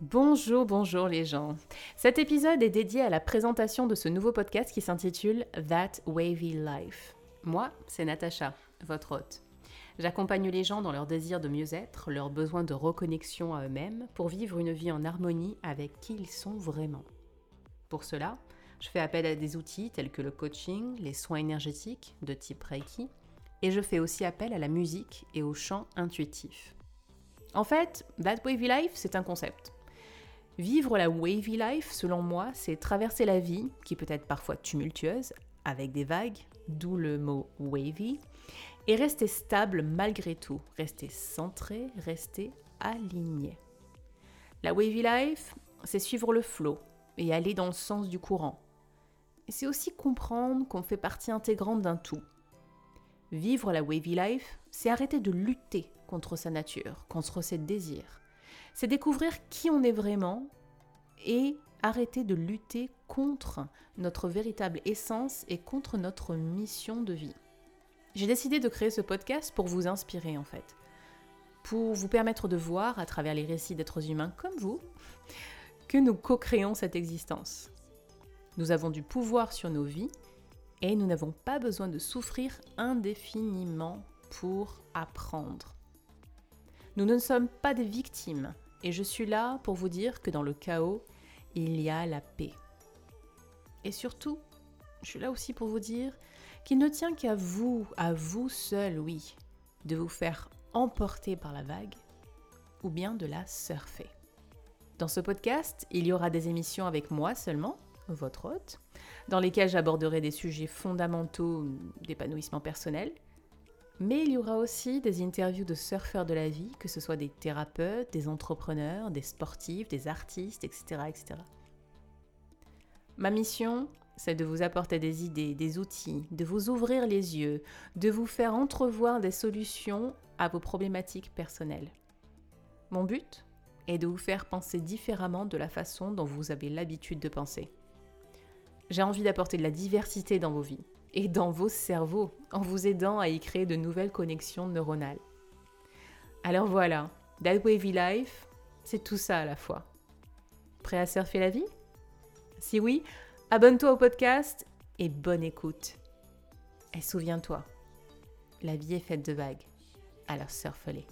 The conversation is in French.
Bonjour, bonjour les gens. Cet épisode est dédié à la présentation de ce nouveau podcast qui s'intitule That Wavy Life. Moi, c'est Natacha, votre hôte. J'accompagne les gens dans leur désir de mieux-être, leur besoin de reconnexion à eux-mêmes, pour vivre une vie en harmonie avec qui ils sont vraiment. Pour cela, je fais appel à des outils tels que le coaching, les soins énergétiques de type Reiki, et je fais aussi appel à la musique et au chant intuitif. En fait, That Wavy Life, c'est un concept. Vivre la wavy life, selon moi, c'est traverser la vie, qui peut être parfois tumultueuse, avec des vagues, d'où le mot wavy, et rester stable malgré tout, rester centré, rester aligné. La wavy life, c'est suivre le flot et aller dans le sens du courant. C'est aussi comprendre qu'on fait partie intégrante d'un tout. Vivre la wavy life, c'est arrêter de lutter contre sa nature, contre ses désirs c'est découvrir qui on est vraiment et arrêter de lutter contre notre véritable essence et contre notre mission de vie. J'ai décidé de créer ce podcast pour vous inspirer en fait, pour vous permettre de voir à travers les récits d'êtres humains comme vous que nous co-créons cette existence. Nous avons du pouvoir sur nos vies et nous n'avons pas besoin de souffrir indéfiniment pour apprendre. Nous ne sommes pas des victimes, et je suis là pour vous dire que dans le chaos, il y a la paix. Et surtout, je suis là aussi pour vous dire qu'il ne tient qu'à vous, à vous seul, oui, de vous faire emporter par la vague ou bien de la surfer. Dans ce podcast, il y aura des émissions avec moi seulement, votre hôte, dans lesquelles j'aborderai des sujets fondamentaux d'épanouissement personnel, mais il y aura aussi des interviews de surfeurs de la vie, que ce soit des thérapeutes, des entrepreneurs, des sportifs, des artistes, etc. etc. Ma mission, c'est de vous apporter des idées, des outils, de vous ouvrir les yeux, de vous faire entrevoir des solutions à vos problématiques personnelles. Mon but est de vous faire penser différemment de la façon dont vous avez l'habitude de penser. J'ai envie d'apporter de la diversité dans vos vies et dans vos cerveaux en vous aidant à y créer de nouvelles connexions neuronales. Alors voilà, That Wavy Life, c'est tout ça à la fois. Prêt à surfer la vie? Si oui, abonne-toi au podcast et bonne écoute. Et souviens-toi, la vie est faite de vagues, alors surfe-les.